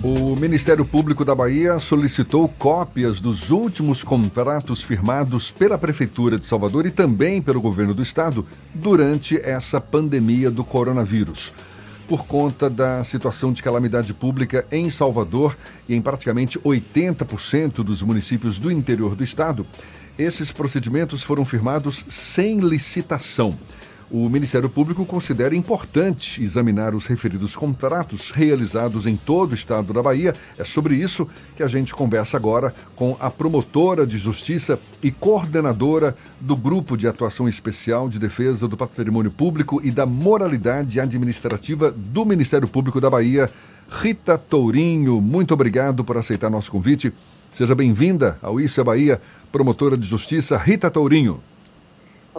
O Ministério Público da Bahia solicitou cópias dos últimos contratos firmados pela Prefeitura de Salvador e também pelo governo do estado durante essa pandemia do coronavírus. Por conta da situação de calamidade pública em Salvador e em praticamente 80% dos municípios do interior do estado, esses procedimentos foram firmados sem licitação o Ministério Público considera importante examinar os referidos contratos realizados em todo o estado da Bahia. É sobre isso que a gente conversa agora com a promotora de justiça e coordenadora do Grupo de Atuação Especial de Defesa do Patrimônio Público e da Moralidade Administrativa do Ministério Público da Bahia, Rita Tourinho. Muito obrigado por aceitar nosso convite. Seja bem-vinda ao Isso é Bahia, promotora de justiça Rita Tourinho.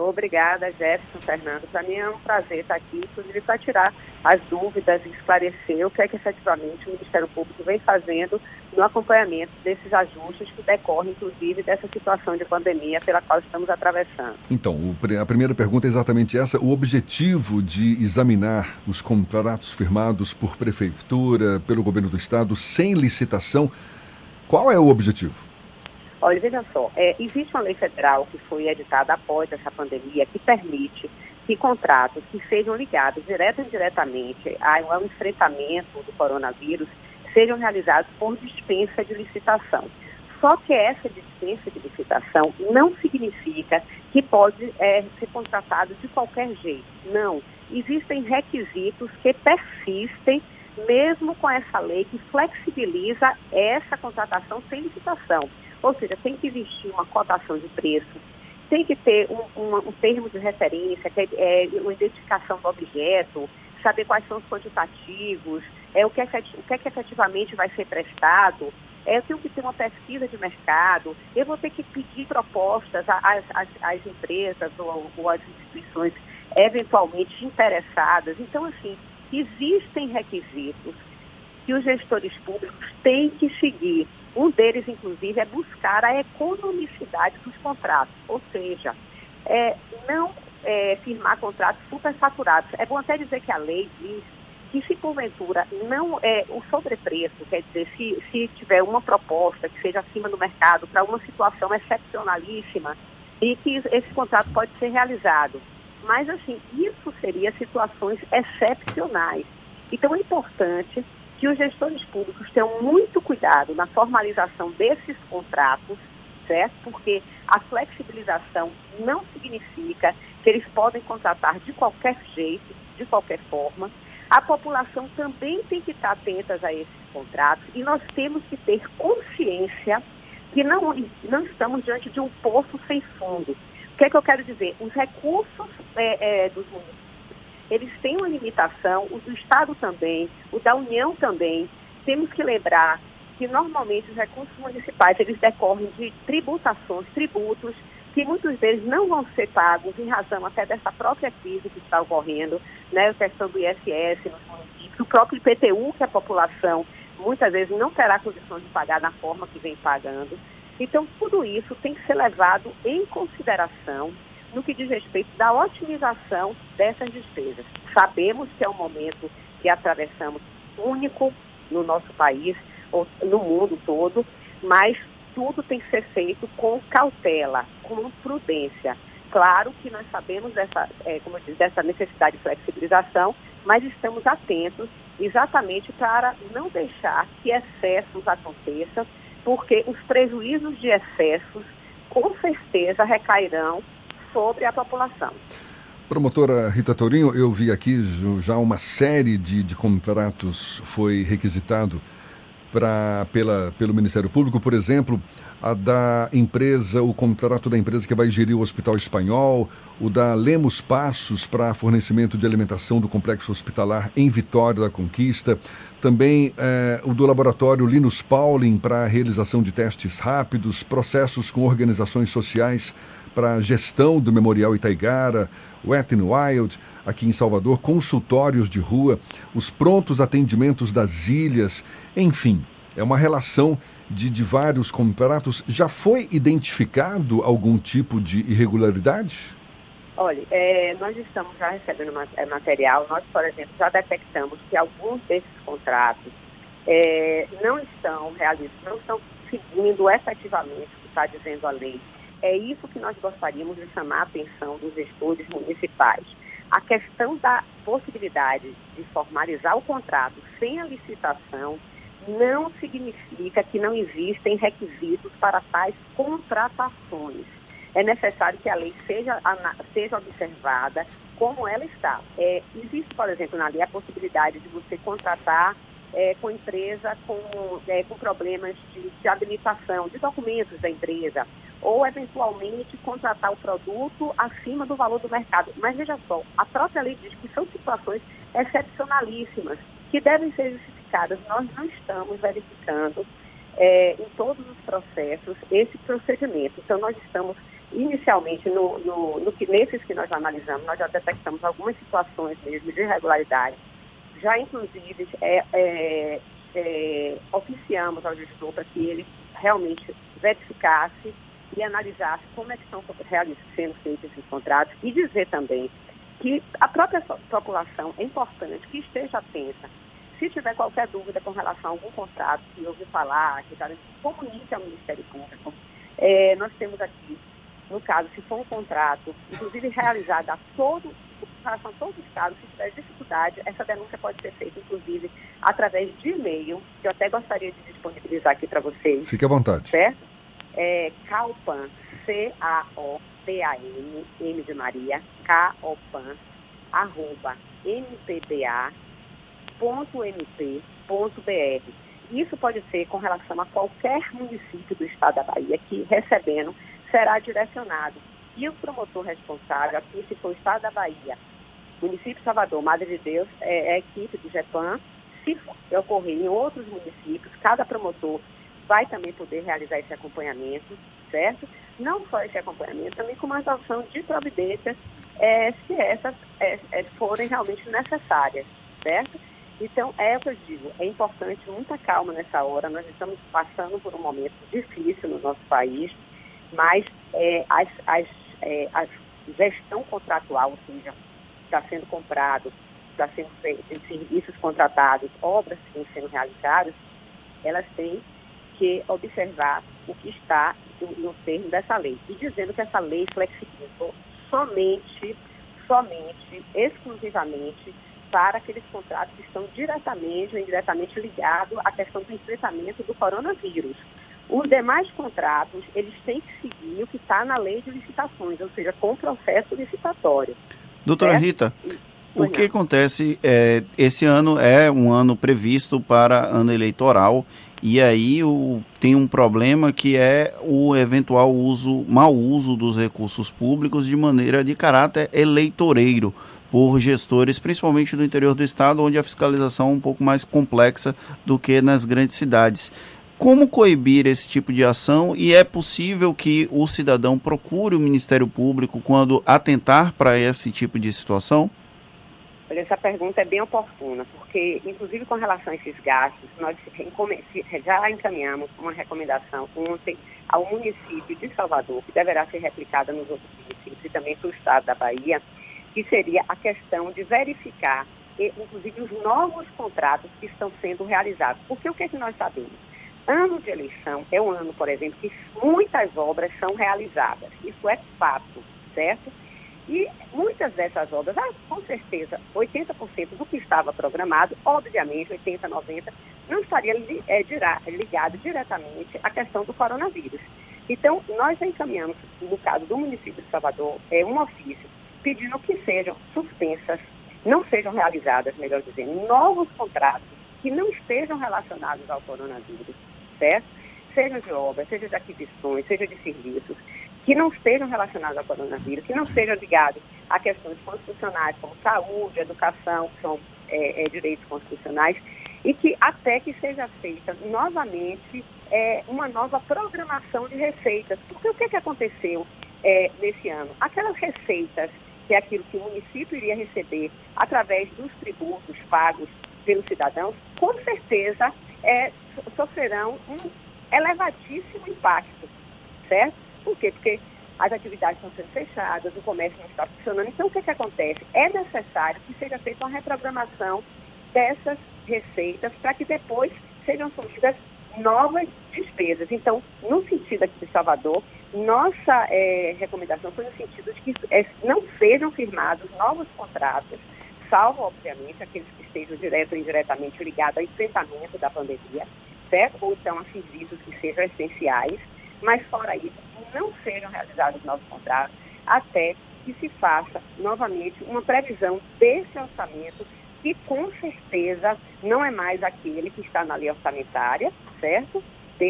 Obrigada, Jefferson Fernando. Para mim é um prazer estar aqui, inclusive para tirar as dúvidas e esclarecer o que é que efetivamente o Ministério Público vem fazendo no acompanhamento desses ajustes que decorrem, inclusive, dessa situação de pandemia pela qual estamos atravessando. Então, a primeira pergunta é exatamente essa: o objetivo de examinar os contratos firmados por prefeitura, pelo governo do estado, sem licitação, qual é o objetivo? Olha, veja só, é, existe uma lei federal que foi editada após essa pandemia que permite que contratos que sejam ligados direto ou indiretamente ao enfrentamento do coronavírus sejam realizados por dispensa de licitação. Só que essa dispensa de licitação não significa que pode é, ser contratado de qualquer jeito. Não. Existem requisitos que persistem mesmo com essa lei que flexibiliza essa contratação sem licitação. Ou seja, tem que existir uma cotação de preço, tem que ter um, um, um termo de referência, que é, é, uma identificação do objeto, saber quais são os quantitativos, é, o, que efet, o que, é que efetivamente vai ser prestado. É, eu tenho que ter uma pesquisa de mercado, eu vou ter que pedir propostas às, às, às empresas ou, ou às instituições eventualmente interessadas. Então, assim, existem requisitos que os gestores públicos têm que seguir. Um deles, inclusive, é buscar a economicidade dos contratos, ou seja, é, não é, firmar contratos superfaturados. É bom até dizer que a lei diz que se porventura não é o sobrepreço, quer dizer, se, se tiver uma proposta que seja acima do mercado para uma situação excepcionalíssima e que esse contrato pode ser realizado. Mas assim, isso seria situações excepcionais. Então é importante que os gestores públicos tenham muito cuidado na formalização desses contratos, certo? Porque a flexibilização não significa que eles podem contratar de qualquer jeito, de qualquer forma. A população também tem que estar atenta a esses contratos e nós temos que ter consciência que não, não estamos diante de um poço sem fundo. O que é que eu quero dizer? Os recursos é, é, dos municípios eles têm uma limitação, o do Estado também, o da União também. Temos que lembrar que normalmente os recursos municipais eles decorrem de tributações, tributos, que muitos deles não vão ser pagos em razão até dessa própria crise que está ocorrendo, né, a questão do ISS nos municípios, o próprio IPTU que a população muitas vezes não terá condições de pagar da forma que vem pagando. Então, tudo isso tem que ser levado em consideração no que diz respeito da otimização dessas despesas. Sabemos que é um momento que atravessamos único no nosso país, ou no mundo todo, mas tudo tem que ser feito com cautela, com prudência. Claro que nós sabemos dessa, é, como eu disse, dessa necessidade de flexibilização, mas estamos atentos exatamente para não deixar que excessos aconteçam, porque os prejuízos de excessos com certeza recairão sobre a população. Promotora Rita Tourinho, eu vi aqui já uma série de, de contratos foi requisitado pra, pela, pelo Ministério Público, por exemplo, a da empresa, o contrato da empresa que vai gerir o Hospital Espanhol, o da Lemos Passos para fornecimento de alimentação do complexo hospitalar em Vitória da Conquista, também eh, o do laboratório Linus Pauling para a realização de testes rápidos, processos com organizações sociais para a gestão do Memorial Itaigara, Wet n Wild, aqui em Salvador, consultórios de rua, os prontos atendimentos das ilhas, enfim, é uma relação de, de vários contratos. Já foi identificado algum tipo de irregularidade? Olha, é, nós estamos já recebendo é, material, nós, por exemplo, já detectamos que alguns desses contratos é, não estão realizando, não estão seguindo efetivamente o que está dizendo a lei. É isso que nós gostaríamos de chamar a atenção dos gestores municipais. A questão da possibilidade de formalizar o contrato sem a licitação não significa que não existem requisitos para tais contratações. É necessário que a lei seja, seja observada como ela está. É, existe, por exemplo, na lei a possibilidade de você contratar é, com empresa com, é, com problemas de, de habilitação, de documentos da empresa, ou eventualmente contratar o produto acima do valor do mercado. Mas veja só, a própria lei diz que são situações excepcionalíssimas que devem ser Nós não estamos verificando é, em todos os processos esse procedimento. Então, nós estamos inicialmente, no, no, no que, nesses que nós analisamos, nós já detectamos algumas situações mesmo de irregularidade. Já, inclusive, é, é, é, oficiamos ao gestor para que ele realmente verificasse e analisasse como é que estão sendo feitos esses contratos e dizer também que a própria população é importante que esteja atenta. Se tiver qualquer dúvida com relação a algum contrato que ouviu falar, que está comunique ao Ministério Público. É, nós temos aqui, no caso, se for um contrato, inclusive realizado a todo, com relação a todos os casos, se tiver dificuldade, essa denúncia pode ser feita, inclusive, através de e-mail, que eu até gostaria de disponibilizar aqui para vocês. Fique à vontade. Certo? é Calpan, C-A-O-P-A-N, M de Maria, K-O-P-A-N, arroba mpba.mp.br. Isso pode ser com relação a qualquer município do estado da Bahia que, recebendo, será direcionado. E o promotor responsável, aqui se for o estado da Bahia, município Salvador, Madre de Deus, é, é a equipe do GEPAN. Se ocorrer em outros municípios, cada promotor vai também poder realizar esse acompanhamento, certo? Não só esse acompanhamento, também com uma adoção de providências é, se essas é, é, forem realmente necessárias, certo? Então, é o que eu digo, é importante muita calma nessa hora. Nós estamos passando por um momento difícil no nosso país, mas é, as, as, é, a gestão contratual, ou seja, está sendo comprado, está sendo feito, serviços contratados, obras que estão sendo realizadas, elas têm que observar o que está no termo dessa lei. E dizendo que essa lei flexibilizou somente, somente, exclusivamente para aqueles contratos que estão diretamente ou indiretamente ligados à questão do enfrentamento do coronavírus. Os demais contratos, eles têm que seguir o que está na lei de licitações, ou seja, com o processo licitatório. Doutora certo? Rita, o que acontece, é, esse ano é um ano previsto para ano eleitoral e aí o, tem um problema que é o eventual uso, mau uso dos recursos públicos de maneira de caráter eleitoreiro por gestores, principalmente do interior do estado, onde a fiscalização é um pouco mais complexa do que nas grandes cidades. Como coibir esse tipo de ação e é possível que o cidadão procure o Ministério Público quando atentar para esse tipo de situação? Olha, essa pergunta é bem oportuna, porque, inclusive com relação a esses gastos, nós já encaminhamos uma recomendação ontem ao município de Salvador, que deverá ser replicada nos outros municípios e também para o estado da Bahia, que seria a questão de verificar, inclusive, os novos contratos que estão sendo realizados. Porque o que, é que nós sabemos? Ano de eleição é um ano, por exemplo, que muitas obras são realizadas. Isso é fato, certo? E muitas dessas obras, ah, com certeza, 80% do que estava programado, obviamente, 80%, 90%, não estaria é, ligado diretamente à questão do coronavírus. Então, nós encaminhamos, no caso do município de Salvador, é, um ofício pedindo que sejam suspensas, não sejam realizadas, melhor dizendo, novos contratos que não estejam relacionados ao coronavírus, certo? Seja de obras, seja de aquisições, seja de serviços, que não estejam relacionados ao coronavírus, que não sejam ligados a questões constitucionais como saúde, educação, que são é, é, direitos constitucionais, e que até que seja feita novamente é, uma nova programação de receitas. Porque o que, que aconteceu é, nesse ano? Aquelas receitas, que é aquilo que o município iria receber através dos tributos pagos pelos cidadãos, com certeza é, sofrerão um elevadíssimo impacto, certo? Por quê? Porque as atividades estão sendo fechadas, o comércio não está funcionando. Então, o que, que acontece? É necessário que seja feita uma reprogramação dessas receitas para que depois sejam surgidas novas despesas. Então, no sentido aqui de Salvador, nossa é, recomendação foi no sentido de que é, não sejam firmados novos contratos, salvo, obviamente, aqueles que estejam direto ou indiretamente ligados ao enfrentamento da pandemia, certo? Ou então a serviços que sejam essenciais, mas fora isso, não sejam realizados novos contratos até que se faça novamente uma previsão desse orçamento que com certeza não é mais aquele que está na lei orçamentária, certo?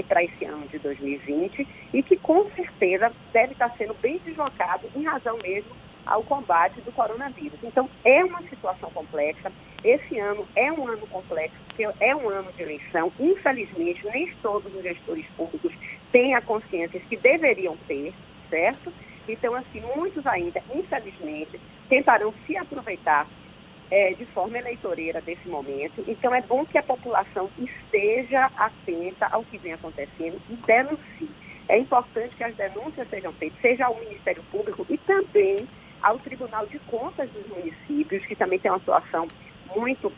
para esse ano de 2020 e que com certeza deve estar sendo bem deslocado em razão mesmo ao combate do coronavírus. Então, é uma situação complexa. Esse ano é um ano complexo, porque é um ano de eleição. Infelizmente, nem todos os gestores públicos têm a consciência que deveriam ter, certo? Então, assim, muitos ainda, infelizmente, tentarão se aproveitar é, de forma eleitoreira desse momento. Então, é bom que a população esteja atenta ao que vem acontecendo e denuncie. É importante que as denúncias sejam feitas, seja ao Ministério Público e também ao Tribunal de Contas dos municípios, que também tem uma atuação muito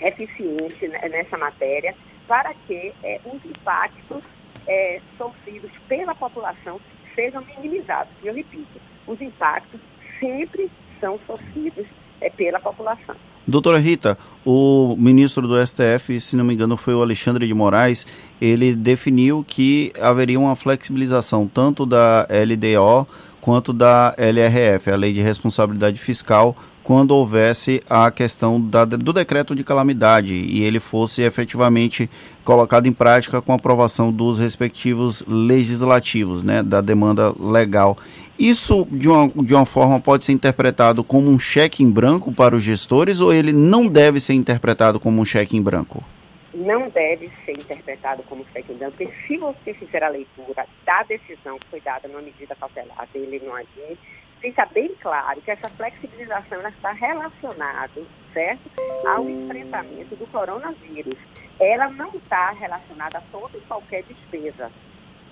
eficiente nessa matéria, para que é, os impactos é, sofridos pela população sejam minimizados. E eu repito, os impactos sempre são sofridos é, pela população. Doutora Rita, o ministro do STF, se não me engano, foi o Alexandre de Moraes, ele definiu que haveria uma flexibilização tanto da LDO quanto da LRF, a Lei de Responsabilidade Fiscal, quando houvesse a questão da, do decreto de calamidade e ele fosse efetivamente colocado em prática com a aprovação dos respectivos legislativos, né, da demanda legal. Isso, de uma, de uma forma, pode ser interpretado como um cheque em branco para os gestores ou ele não deve ser interpretado como um cheque em branco? Não deve ser interpretado como cheque em branco, porque se você fizer a leitura da decisão que foi dada numa medida cautelar dele no ADI, fica bem claro que essa flexibilização está relacionada, certo, ao enfrentamento do coronavírus. Ela não está relacionada a toda e qualquer despesa,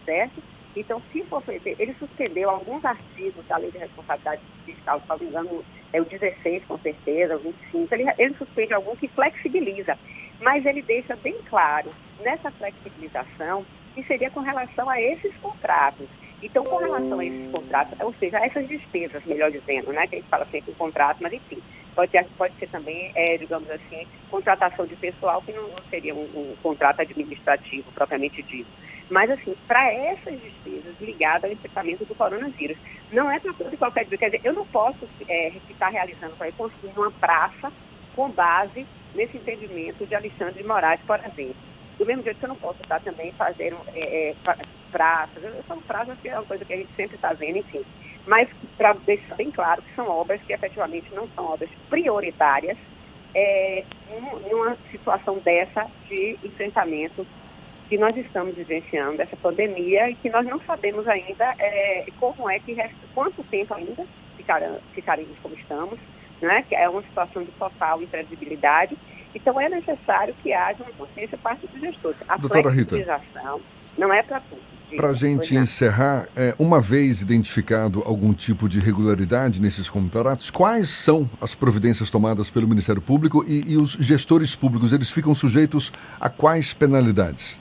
certo? Então, se for feito, ele suspendeu alguns artigos da Lei de Responsabilidade Fiscal, se não me engano, é o 16, com certeza, o 25, ele, ele suspende algum que flexibiliza, mas ele deixa bem claro nessa flexibilização que seria com relação a esses contratos. Então, com relação a esses contratos, ou seja, a essas despesas, melhor dizendo, né, que a gente fala sempre em contrato, mas enfim, pode, ter, pode ser também, é, digamos assim, contratação de pessoal, que não, seria um, um, contrato administrativo propriamente dito. Mas, assim, para essas despesas ligadas ao enfrentamento do coronavírus, não é para tudo e qualquer dia. Quer dizer, eu não posso é, estar realizando, para construir uma praça com base nesse entendimento de Alexandre de Moraes, por exemplo. Do mesmo jeito que eu não posso estar também fazendo é, é, praças, são praças que é uma coisa que a gente sempre está vendo, enfim. Mas para deixar bem claro que são obras que efetivamente não são obras prioritárias é, em uma situação dessa de enfrentamento que nós estamos vivenciando, essa pandemia, e que nós não sabemos ainda é, como é que, quanto tempo ainda ficaremos como estamos, né? que é uma situação de total imprevisibilidade. Então, é necessário que haja uma consciência parte dos gestores. A Doutora flexibilização Rita. não é para tudo. Para a gente encerrar, é, uma vez identificado algum tipo de irregularidade nesses contratos, quais são as providências tomadas pelo Ministério Público e, e os gestores públicos, eles ficam sujeitos a quais penalidades?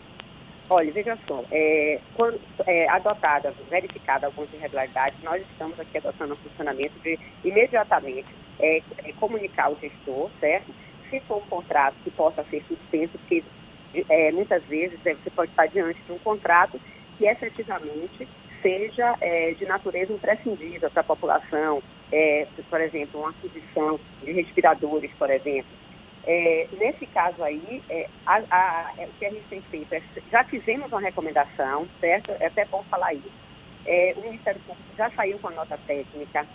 Olha, veja só, é, quando é, adotada, verificada algumas irregularidades, nós estamos aqui adotando um funcionamento de imediatamente é, é, comunicar o gestor, certo? Se for um contrato que possa ser suspenso, porque é, muitas vezes é, você pode estar diante de um contrato que efetivamente seja é, de natureza imprescindível para a população, é, por exemplo, uma aquisição de respiradores, por exemplo. É, nesse caso aí, é, a, a, é, o que a gente tem feito é, já fizemos uma recomendação, certo? É até bom falar isso. É, o Ministério Público já saiu com a nota técnica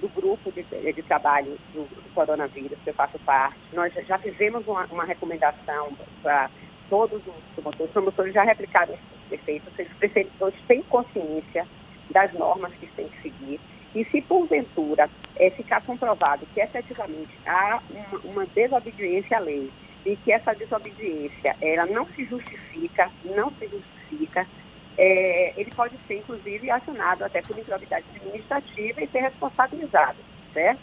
do grupo de, de trabalho do, do, coronavírus, que eu faço parte. Nós já fizemos uma, uma recomendação para todos os promotores. Os promotores já replicaram prefeitos, os prefeitos têm consciência das normas que têm que seguir. E se porventura é, ficar comprovado que efetivamente há uma, uma, desobediência à lei e que essa desobediência ela não se justifica, não se justifica, é, ele pode ser inclusive acionado até por improbidade administrativa e ser responsabilizado, certo?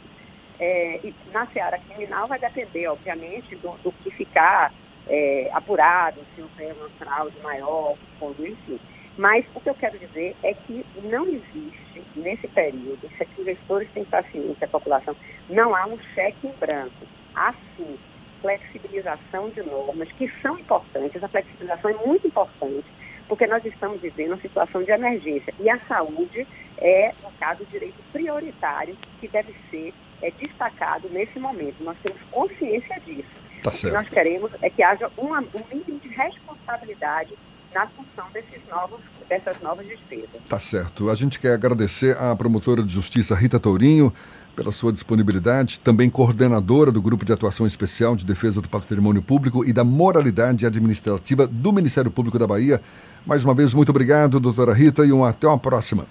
É, e na seara criminal vai depender, obviamente, do, do que ficar é, apurado se houver uma fraude maior, enfim. Mas o que eu quero dizer é que não existe, nesse período, se os investidores têm paciência, a população, não há um cheque em branco. Há sim flexibilização de normas que são importantes, a flexibilização é muito importante, porque nós estamos vivendo uma situação de emergência e a saúde é, no caso, o direito prioritário que deve ser é, destacado nesse momento. Nós temos consciência disso. Tá. O que nós queremos é que haja uma, um mínimo de responsabilidade na função desses novos, dessas novas despesas. Tá certo. A gente quer agradecer à promotora de justiça Rita Tourinho pela sua disponibilidade, também coordenadora do Grupo de Atuação Especial de Defesa do Patrimônio Público e da Moralidade Administrativa do Ministério Público da Bahia. Mais uma vez, muito obrigado, doutora Rita, e um até uma próxima.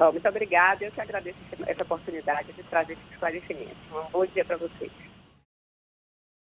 Oh, muito obrigada, eu que agradeço essa oportunidade de trazer esse esclarecimento. Um bom dia para vocês.